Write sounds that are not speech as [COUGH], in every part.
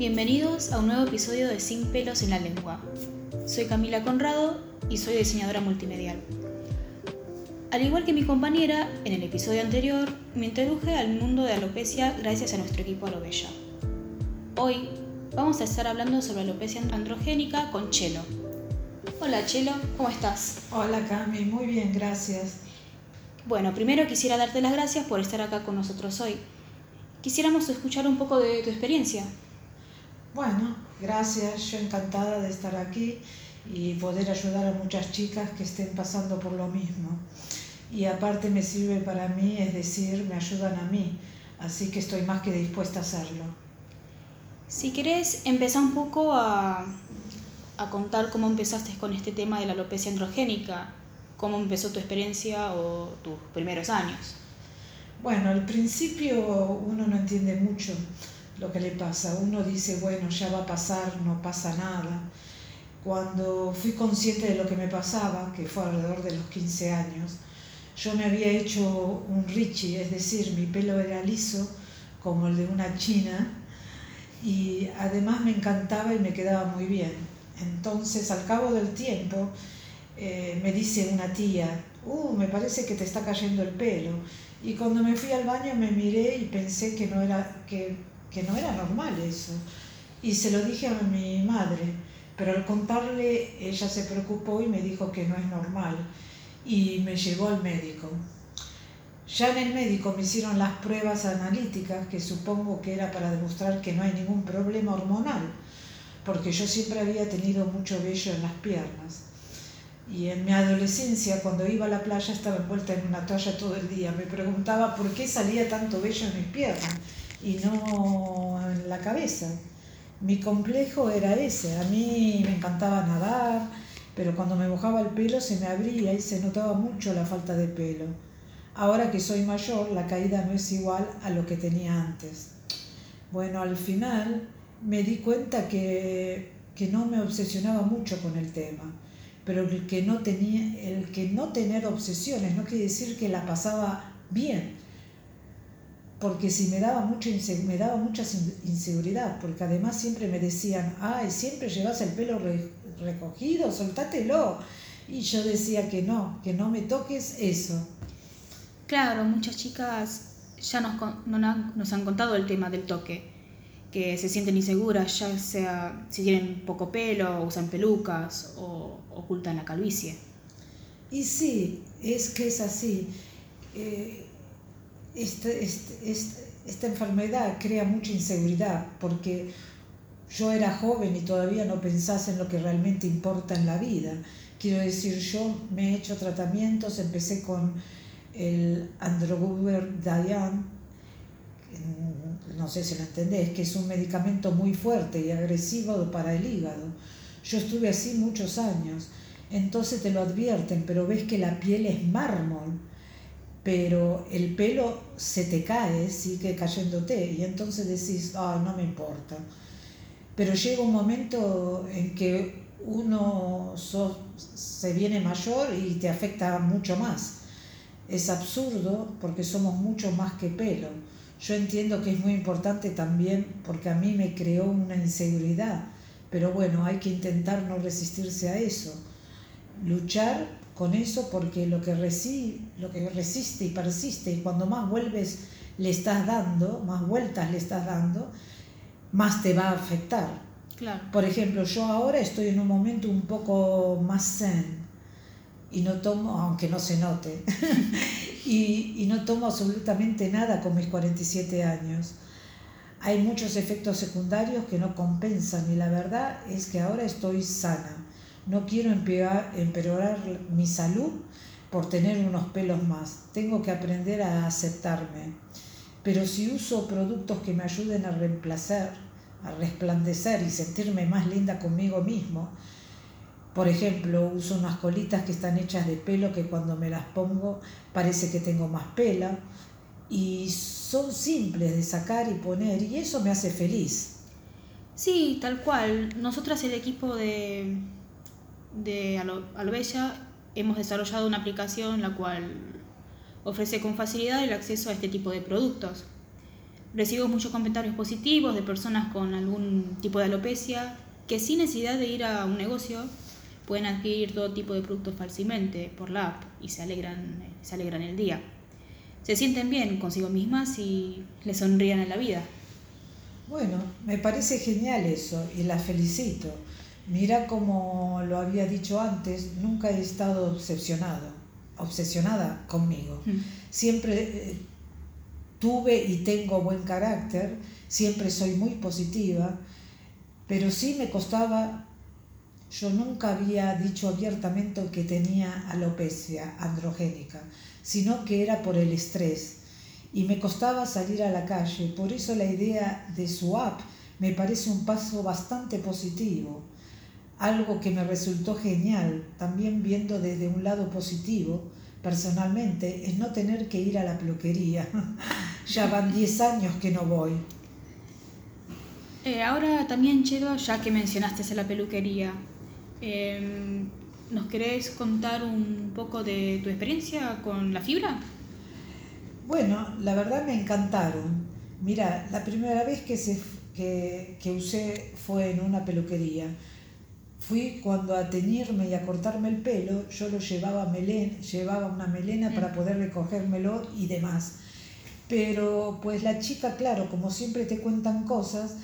Bienvenidos a un nuevo episodio de Sin pelos en la lengua. Soy Camila Conrado y soy diseñadora multimedial. Al igual que mi compañera, en el episodio anterior me introduje al mundo de alopecia gracias a nuestro equipo Alobella. Hoy vamos a estar hablando sobre alopecia androgénica con Chelo. Hola Chelo, ¿cómo estás? Hola Cami, muy bien, gracias. Bueno, primero quisiera darte las gracias por estar acá con nosotros hoy. Quisiéramos escuchar un poco de tu experiencia. Bueno, gracias, yo encantada de estar aquí y poder ayudar a muchas chicas que estén pasando por lo mismo. Y aparte me sirve para mí, es decir, me ayudan a mí, así que estoy más que dispuesta a hacerlo. Si querés, empezar un poco a, a contar cómo empezaste con este tema de la alopecia androgénica, cómo empezó tu experiencia o tus primeros años. Bueno, al principio uno no entiende mucho lo que le pasa. Uno dice, bueno, ya va a pasar, no pasa nada. Cuando fui consciente de lo que me pasaba, que fue alrededor de los 15 años, yo me había hecho un Richie, es decir, mi pelo era liso como el de una china y además me encantaba y me quedaba muy bien. Entonces, al cabo del tiempo, eh, me dice una tía, uh, me parece que te está cayendo el pelo. Y cuando me fui al baño me miré y pensé que no era, que que no era normal eso. Y se lo dije a mi madre, pero al contarle ella se preocupó y me dijo que no es normal y me llevó al médico. Ya en el médico me hicieron las pruebas analíticas, que supongo que era para demostrar que no hay ningún problema hormonal, porque yo siempre había tenido mucho vello en las piernas. Y en mi adolescencia, cuando iba a la playa, estaba envuelta en una toalla todo el día. Me preguntaba por qué salía tanto vello en mis piernas y no en la cabeza. Mi complejo era ese, a mí me encantaba nadar, pero cuando me mojaba el pelo se me abría y se notaba mucho la falta de pelo. Ahora que soy mayor, la caída no es igual a lo que tenía antes. Bueno, al final me di cuenta que, que no me obsesionaba mucho con el tema, pero el que, no tenía, el que no tener obsesiones no quiere decir que la pasaba bien, porque si me daba, mucha me daba mucha inseguridad, porque además siempre me decían, ay, siempre llevas el pelo recogido, soltátelo. Y yo decía que no, que no me toques eso. Claro, muchas chicas ya nos, nos han contado el tema del toque, que se sienten inseguras, ya sea si tienen poco pelo, usan pelucas o ocultan la calvicie. Y sí, es que es así. Eh, este, este, este, esta enfermedad crea mucha inseguridad porque yo era joven y todavía no pensás en lo que realmente importa en la vida. Quiero decir, yo me he hecho tratamientos, empecé con el Androguber Dayan, no sé si lo entendés, que es un medicamento muy fuerte y agresivo para el hígado. Yo estuve así muchos años, entonces te lo advierten, pero ves que la piel es mármol pero el pelo se te cae, sigue cayéndote, y entonces decís, ah, no me importa. Pero llega un momento en que uno se viene mayor y te afecta mucho más. Es absurdo porque somos mucho más que pelo. Yo entiendo que es muy importante también porque a mí me creó una inseguridad, pero bueno, hay que intentar no resistirse a eso. Luchar con eso porque lo que, lo que resiste y persiste, y cuando más vuelves le estás dando, más vueltas le estás dando, más te va a afectar. Por ejemplo, yo ahora estoy en un momento un poco más zen y no tomo, aunque no se note, [LAUGHS] y, y no tomo absolutamente nada con mis 47 años. Hay muchos efectos secundarios que no compensan y la verdad es que ahora estoy sana no quiero empeorar, mi salud por tener unos pelos más. Tengo que aprender a aceptarme. Pero si uso productos que me ayuden a reemplazar, a resplandecer y sentirme más linda conmigo mismo, por ejemplo, uso unas colitas que están hechas de pelo que cuando me las pongo parece que tengo más pela y son simples de sacar y poner y eso me hace feliz. Sí, tal cual. Nosotras el equipo de, de Alobella hemos desarrollado una aplicación la cual ofrece con facilidad el acceso a este tipo de productos. Recibo muchos comentarios positivos de personas con algún tipo de alopecia que sin necesidad de ir a un negocio pueden adquirir todo tipo de productos fácilmente por la app y se alegran, se alegran el día. Se sienten bien consigo mismas y les sonrían en la vida. Bueno, me parece genial eso y la felicito. Mira como lo había dicho antes, nunca he estado obsesionado, obsesionada conmigo. Mm. Siempre eh, tuve y tengo buen carácter, siempre soy muy positiva, pero sí me costaba, yo nunca había dicho abiertamente que tenía alopecia androgénica, sino que era por el estrés y me costaba salir a la calle. Por eso la idea de su app me parece un paso bastante positivo. Algo que me resultó genial, también viendo desde un lado positivo, personalmente, es no tener que ir a la peluquería. [LAUGHS] ya van 10 años que no voy. Eh, ahora también, Chelo, ya que mencionaste la peluquería, em, ¿nos querés contar un poco de tu experiencia con la fibra? Bueno, la verdad me encantaron. Mira, la primera vez que, se, que, que usé fue en una peluquería. Fui cuando a teñirme y a cortarme el pelo, yo lo llevaba, melen, llevaba una melena para poder recogérmelo y demás. Pero pues la chica, claro, como siempre te cuentan cosas,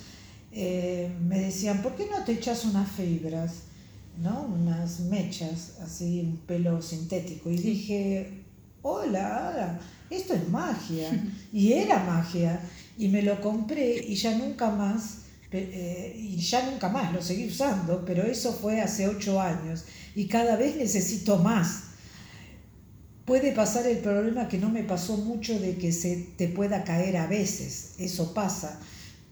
eh, me decían, ¿por qué no te echas unas fibras? ¿no? Unas mechas, así, un pelo sintético. Y dije, hola, hola esto es magia. [LAUGHS] Y era magia. Y me lo compré y ya nunca más, eh, y ya nunca más lo seguí usando, pero eso fue hace ocho años y cada vez necesito más. Puede pasar el problema que no me pasó mucho de que se te pueda caer a veces, eso pasa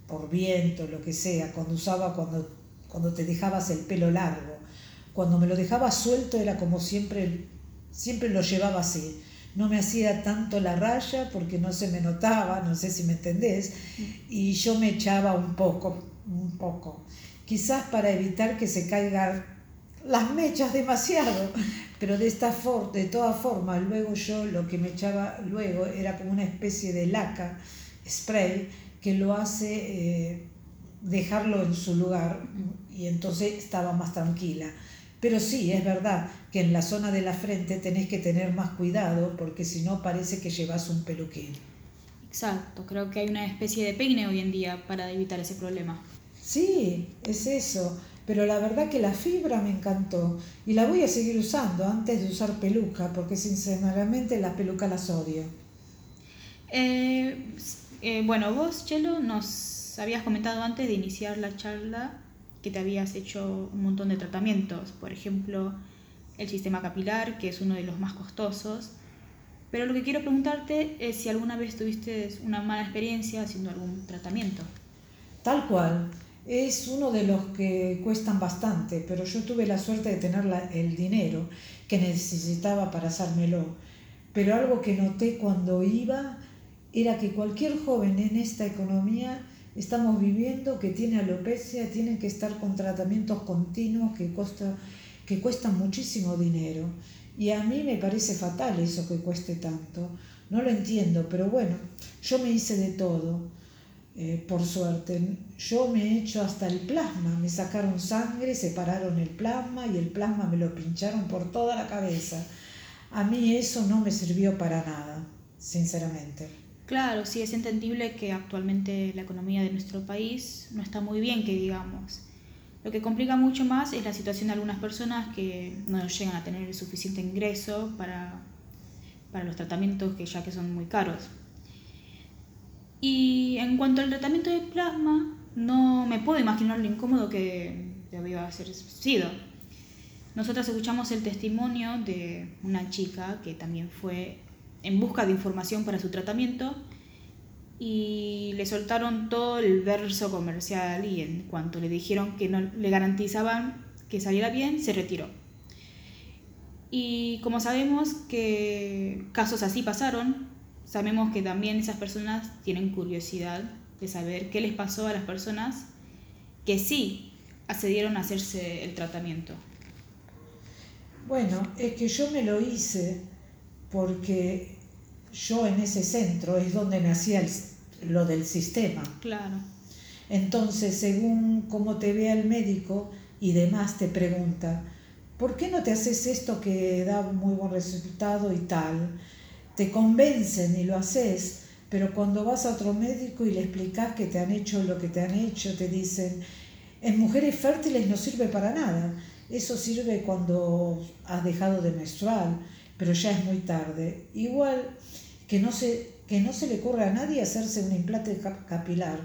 por viento, lo que sea, cuando usaba, cuando, cuando te dejabas el pelo largo. Cuando me lo dejaba suelto era como siempre, siempre lo llevaba así no me hacía tanto la raya porque no se me notaba, no sé si me entendés, y yo me echaba un poco, un poco, quizás para evitar que se caigan las mechas demasiado, pero de esta forma, de todas formas, luego yo lo que me echaba luego era como una especie de laca, spray, que lo hace eh, dejarlo en su lugar y entonces estaba más tranquila. Pero sí, es verdad que en la zona de la frente tenés que tener más cuidado porque si no parece que llevas un peluquín. Exacto, creo que hay una especie de peine hoy en día para evitar ese problema. Sí, es eso. Pero la verdad que la fibra me encantó y la voy a seguir usando antes de usar peluca porque sinceramente las pelucas las odio. Eh, eh, bueno, vos, Chelo, nos habías comentado antes de iniciar la charla que te habías hecho un montón de tratamientos, por ejemplo, el sistema capilar, que es uno de los más costosos. Pero lo que quiero preguntarte es si alguna vez tuviste una mala experiencia haciendo algún tratamiento. Tal cual. Es uno de los que cuestan bastante, pero yo tuve la suerte de tener el dinero que necesitaba para hacérmelo. Pero algo que noté cuando iba era que cualquier joven en esta economía estamos viviendo que tiene alopecia, tienen que estar con tratamientos continuos que, costa, que cuestan muchísimo dinero. Y a mí me parece fatal eso que cueste tanto. No lo entiendo, pero bueno, yo me hice de todo, eh, por suerte. Yo me he hecho hasta el plasma, me sacaron sangre, separaron el plasma y el plasma me lo pincharon por toda la cabeza. A mí eso no me sirvió para nada, sinceramente. Claro, sí, es entendible que actualmente la economía de nuestro país no está muy bien, que digamos. Lo que complica mucho más es la situación de algunas personas que no llegan a tener el suficiente ingreso para, para los tratamientos que ya que son muy caros. Y en cuanto al tratamiento de plasma, no me puedo imaginar lo incómodo que debió haber sido. Nosotras escuchamos el testimonio de una chica que también fue en busca de información para su tratamiento y le soltaron todo el verso comercial y en cuanto le dijeron que no le garantizaban que saliera bien, se retiró. Y como sabemos que casos así pasaron, sabemos que también esas personas tienen curiosidad de saber qué les pasó a las personas que sí accedieron a hacerse el tratamiento. Bueno, es que yo me lo hice porque yo en ese centro es donde me hacía el lo del sistema. Claro. Entonces, según cómo te vea el médico y demás, te pregunta, ¿por qué no te haces esto que da muy buen resultado y tal? Te convencen y lo haces, pero cuando vas a otro médico y le explicas que te han hecho lo que te han hecho, te dicen, en mujeres fértiles no sirve para nada. Eso sirve cuando has dejado de menstruar, pero ya es muy tarde. Igual que no se, que no se le ocurra a nadie hacerse un implante capilar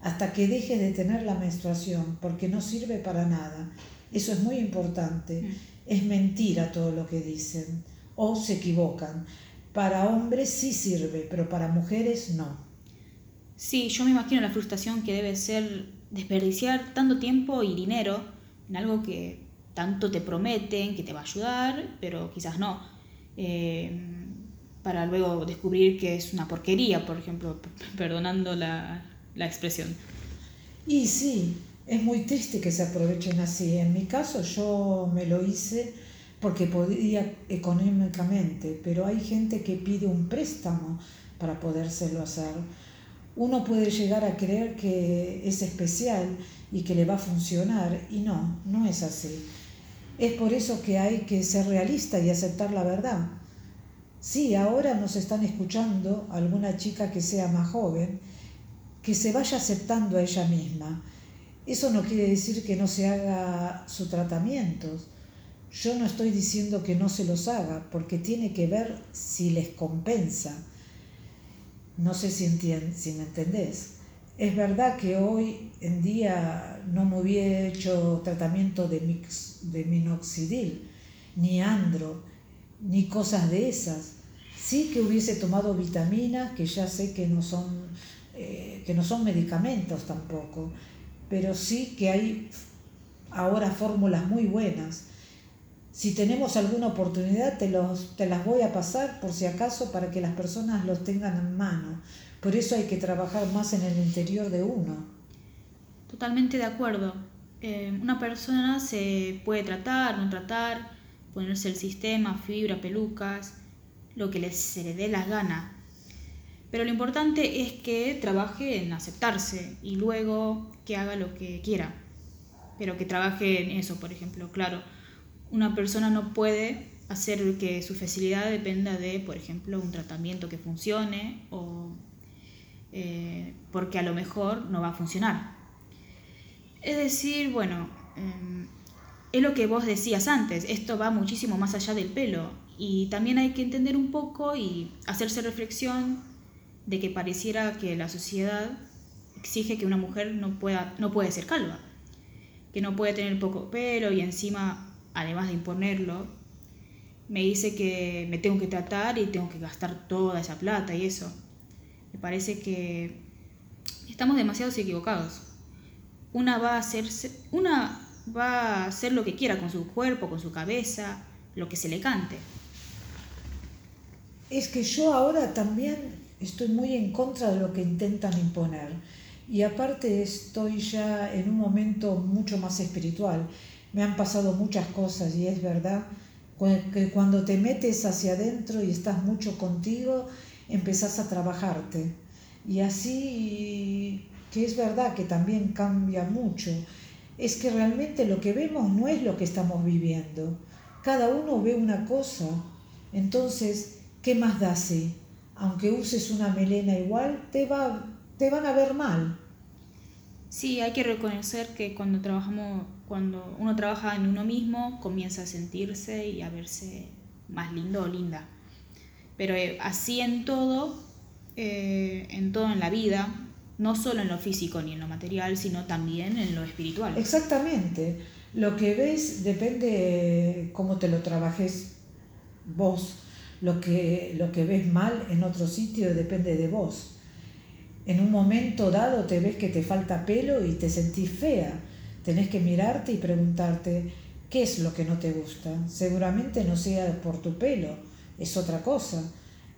hasta que deje de tener la menstruación, porque no sirve para nada. Eso es muy importante. Mm. Es mentira todo lo que dicen o se equivocan. Para hombres sí sirve, pero para mujeres no. Sí, yo me imagino la frustración que debe ser desperdiciar tanto tiempo y dinero en algo que tanto te prometen que te va a ayudar, pero quizás no. Eh, para luego descubrir que es una porquería, por ejemplo, perdonando la, la expresión. Y sí, es muy triste que se aprovechen así. En mi caso yo me lo hice porque podía económicamente, pero hay gente que pide un préstamo para podérselo hacer. Uno puede llegar a creer que es especial y que le va a funcionar y no, no es así. Es por eso que hay que ser realista y aceptar la verdad. Sí, ahora nos están escuchando alguna chica que sea más joven que se vaya aceptando a ella misma. Eso no quiere decir que no se haga su tratamiento. Yo no estoy diciendo que no se los haga, porque tiene que ver si les compensa. No sé si, si me entendés. Es verdad que hoy en día no me hubiera hecho tratamiento de, mix, de minoxidil, ni andro, ni cosas de esas. Sí que hubiese tomado vitaminas, que ya sé que no son eh, que no son medicamentos tampoco, pero sí que hay ahora fórmulas muy buenas. Si tenemos alguna oportunidad, te, los, te las voy a pasar por si acaso para que las personas los tengan en mano. Por eso hay que trabajar más en el interior de uno. Totalmente de acuerdo. Eh, una persona se puede tratar, no tratar, ponerse el sistema, fibra, pelucas, lo que les, se le dé las ganas. Pero lo importante es que trabaje en aceptarse y luego que haga lo que quiera. Pero que trabaje en eso, por ejemplo. Claro, una persona no puede hacer que su facilidad dependa de, por ejemplo, un tratamiento que funcione o eh, porque a lo mejor no va a funcionar. Es decir, bueno, em, es lo que vos decías antes, esto va muchísimo más allá del pelo y también hay que entender un poco y hacerse reflexión de que pareciera que la sociedad exige que una mujer no, pueda, no puede ser calva, que no puede tener poco pelo y encima, además de imponerlo, me dice que me tengo que tratar y tengo que gastar toda esa plata y eso. Me parece que estamos demasiado equivocados. Una va a hacerse, una va a hacer lo que quiera con su cuerpo, con su cabeza, lo que se le cante. Es que yo ahora también estoy muy en contra de lo que intentan imponer. Y aparte estoy ya en un momento mucho más espiritual. Me han pasado muchas cosas y es verdad que cuando te metes hacia adentro y estás mucho contigo, empezás a trabajarte. Y así, que es verdad que también cambia mucho, es que realmente lo que vemos no es lo que estamos viviendo. Cada uno ve una cosa. Entonces, ¿qué más da así? aunque uses una melena igual, te, va, te van a ver mal. Sí, hay que reconocer que cuando trabajamos, cuando uno trabaja en uno mismo, comienza a sentirse y a verse más lindo o linda. Pero eh, así en todo, eh, en todo en la vida, no solo en lo físico ni en lo material, sino también en lo espiritual. Exactamente. Lo que ves depende cómo te lo trabajes vos lo que, lo que ves mal en otro sitio depende de vos. En un momento dado te ves que te falta pelo y te sentís fea. Tenés que mirarte y preguntarte, ¿qué es lo que no te gusta? Seguramente no sea por tu pelo, es otra cosa.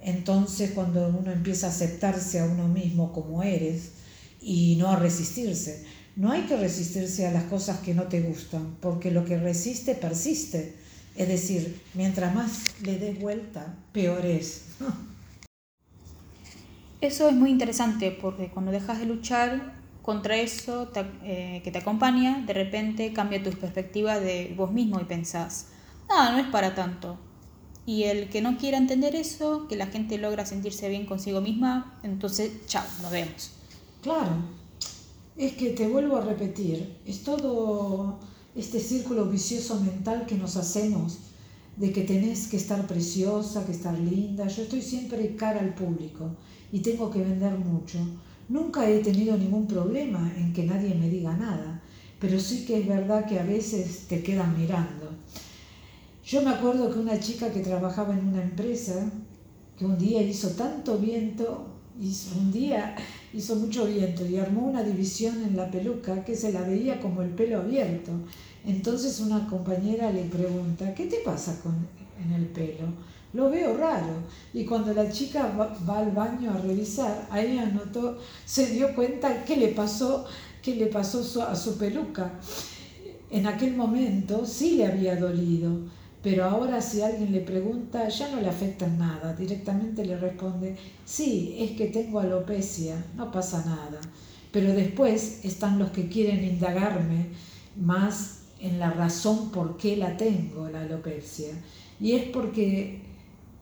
Entonces cuando uno empieza a aceptarse a uno mismo como eres y no a resistirse, no hay que resistirse a las cosas que no te gustan, porque lo que resiste persiste. Es decir, mientras más le des vuelta, peor es. [LAUGHS] Eso es muy interesante porque cuando dejas de luchar contra eso eh, que te acompaña, de repente cambia tu perspectiva de vos mismo y pensás, ah, no es para tanto. Y el que no quiera entender eso, que la gente logra sentirse bien consigo misma, entonces, chao, nos vemos. Claro, es que te vuelvo a repetir, es todo este círculo vicioso mental que nos hacemos de que tenés que estar preciosa, que estar linda. Yo estoy siempre cara al público y tengo que vender mucho. Nunca he tenido ningún problema en que nadie me diga nada, pero sí que es verdad que a veces te quedan mirando. Yo me acuerdo que una chica que trabajaba en una empresa, que un día hizo tanto viento, hizo, un día hizo mucho viento y armó una división en la peluca que se la veía como el pelo abierto. Entonces una compañera le pregunta, ¿qué te pasa con, en el pelo? Lo veo raro. Y cuando la chica va, al baño a revisar, ahí anotó, se dio cuenta qué le pasó, qué le pasó a su peluca. En aquel momento sí le había dolido, pero ahora si alguien le pregunta ya no le afecta nada, directamente le responde, sí, es que tengo alopecia, no pasa nada. Pero después están los que quieren indagarme más en la razón por qué la tengo, la alopecia. Y es porque,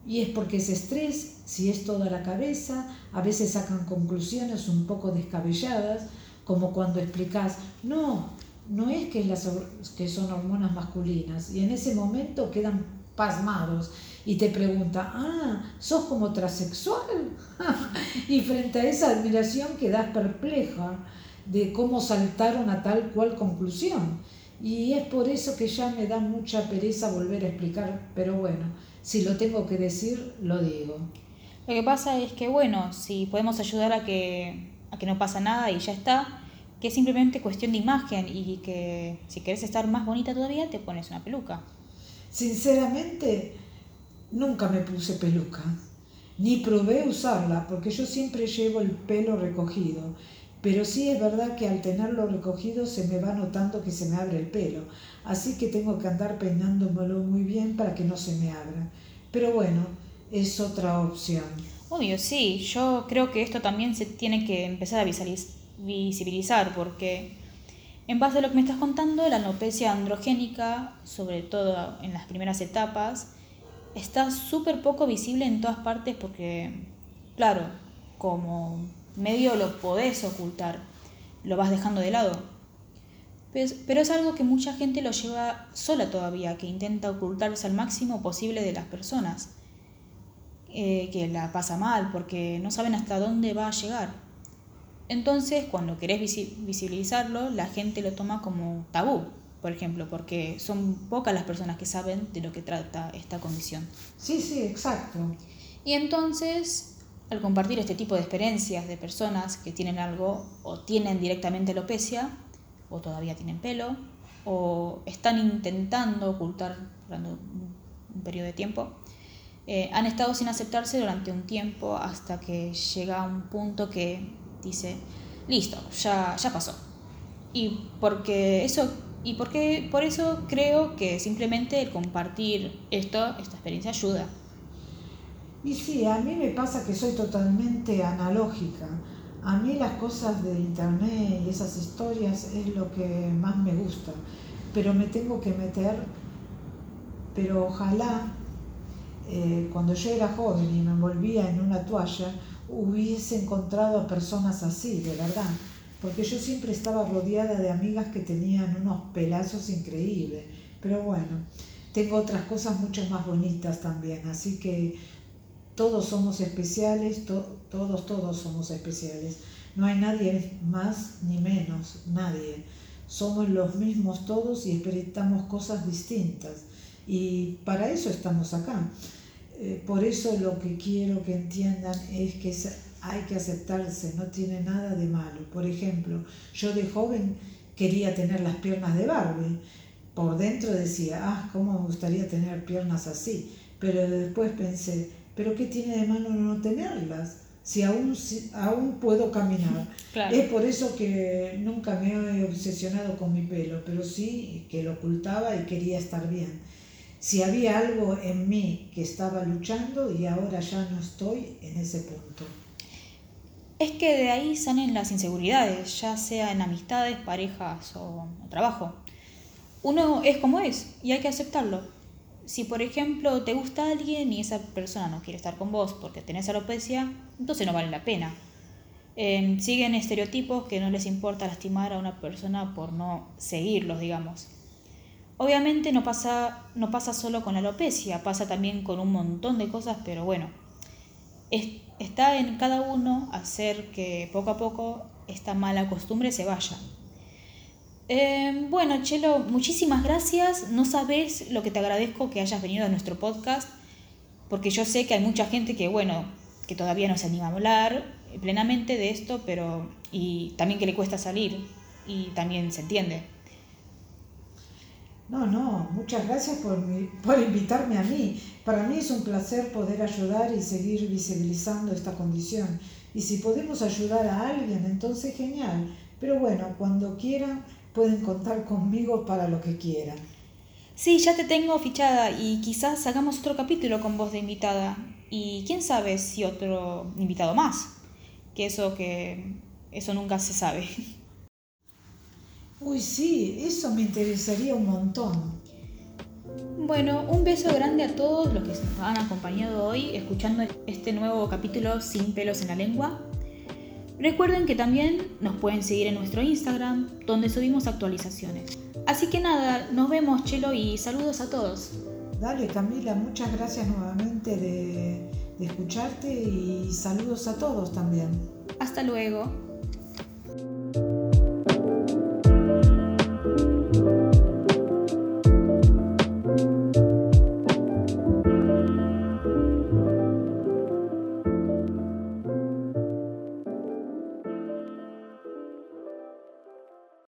y es, porque es estrés, si es toda la cabeza, a veces sacan conclusiones un poco descabelladas, como cuando explicas, no, no es que, las, son hormonas masculinas, y en ese momento quedan pasmados y te pregunta, ah, ¿sos como transexual? [LAUGHS] y frente a esa admiración quedas perpleja de cómo saltaron a tal cual conclusión. Y es por eso que ya me da mucha pereza volver a explicar, pero bueno, si lo tengo que decir, lo digo. Lo que pasa es que, bueno, si podemos ayudar a que, a que no pasa nada y ya está, que es simplemente cuestión de imagen y que si quieres estar más bonita todavía, te pones una peluca. Sinceramente, nunca me puse peluca, ni probé usarla, porque yo siempre llevo el pelo recogido pero sí es verdad que al tenerlo recogido se me va notando que se me abre el pelo, así que tengo que andar peinándomelo muy bien para que no se me abra. Pero bueno, es otra opción. Obvio, sí, yo creo que esto también se tiene que empezar a visibilizar porque en base a lo que me estás contando, la alopecia androgénica, sobre todo en las primeras etapas, está súper poco visible en todas partes porque, claro, como medio lo podés ocultar, lo vas dejando de lado. Pero es algo que mucha gente lo lleva sola todavía, que intenta ocultarse al máximo posible de las personas, eh, que la pasa mal porque no saben hasta dónde va a llegar. Entonces, cuando querés visibilizarlo, la gente lo toma como tabú, por ejemplo, porque son pocas las personas que saben de lo que trata esta condición. Sí, sí, exacto. Y entonces al compartir este tipo de experiencias de personas que tienen algo o tienen directamente alopecia o todavía tienen pelo o están intentando ocultar durante un periodo de tiempo, eh, han estado sin aceptarse durante un tiempo hasta que llega a un punto que dice, listo, ya, ya pasó. Y porque eso y porque por eso creo que simplemente el compartir esto, esta experiencia ayuda. Y sí, a mí me pasa que soy totalmente analógica. A mí las cosas de internet y esas historias es lo que más me gusta. Pero me tengo que meter, pero ojalá eh, cuando yo era joven y me envolvía en una toalla, hubiese encontrado a personas así, de verdad. Porque yo siempre estaba rodeada de amigas que tenían unos pelazos increíbles. Pero bueno, tengo otras cosas mucho más bonitas también. Así que todos somos especiales, todos, todos somos especiales. No hay nadie más ni menos, nadie. Somos los mismos todos y experimentamos cosas distintas. Y para eso estamos acá. Eh, por eso lo que quiero que entiendan es que hay que aceptarse, no tiene nada de malo. Por ejemplo, yo de joven quería tener las piernas de Barbie. Por dentro decía, ah, ¿cómo me gustaría tener piernas así? Pero después pensé, pero ¿qué tiene de malo no tenerlas? Si aún, aún puedo caminar. [LAUGHS] Es por eso que nunca me he obsesionado con mi pelo, pero sí que lo ocultaba y quería estar bien. Si había algo en mí que estaba luchando y ahora ya no estoy en ese punto. es que de ahí salen las inseguridades, ya sea en amistades, parejas o trabajo. Uno es como es y hay que aceptarlo. Si por ejemplo te gusta alguien y esa persona no quiere estar con vos porque tenés alopecia, entonces no vale la pena. Em, siguen estereotipos que no les importa lastimar a una persona por no seguirlos, digamos. Obviamente no pasa, no pasa solo con la alopecia, pasa también con un montón de cosas, pero bueno, está en cada uno hacer que poco a poco esta mala costumbre se vaya. Em, bueno, Chelo, muchísimas gracias. No sabes lo que te agradezco que hayas venido a nuestro podcast, porque yo sé que hay mucha gente que, bueno, que todavía no se anima a hablar plenamente de esto, pero y también que le cuesta salir y también se entiende. No, no, muchas gracias por, por invitarme a mí. Para mí es un placer poder ayudar y seguir visibilizando esta condición. Y si podemos ayudar a alguien, entonces genial. Pero bueno, cuando quieran, pueden contar conmigo para lo que quieran. Sí, ya te tengo fichada y quizás hagamos otro capítulo con voz de invitada. Y quién sabe si otro invitado más. Que eso que eso nunca se sabe. [LAUGHS] Uy, sí, eso me interesaría un montón. Bueno, un beso grande a todos los que nos han acompañado hoy escuchando este nuevo capítulo Sin pelos en la lengua. Recuerden que también nos pueden seguir en nuestro Instagram, donde subimos actualizaciones. Así que nada, nos vemos, Chelo, y saludos a todos. Dale, Camila, muchas gracias nuevamente de, de escucharte y saludos a todos también. Hasta luego.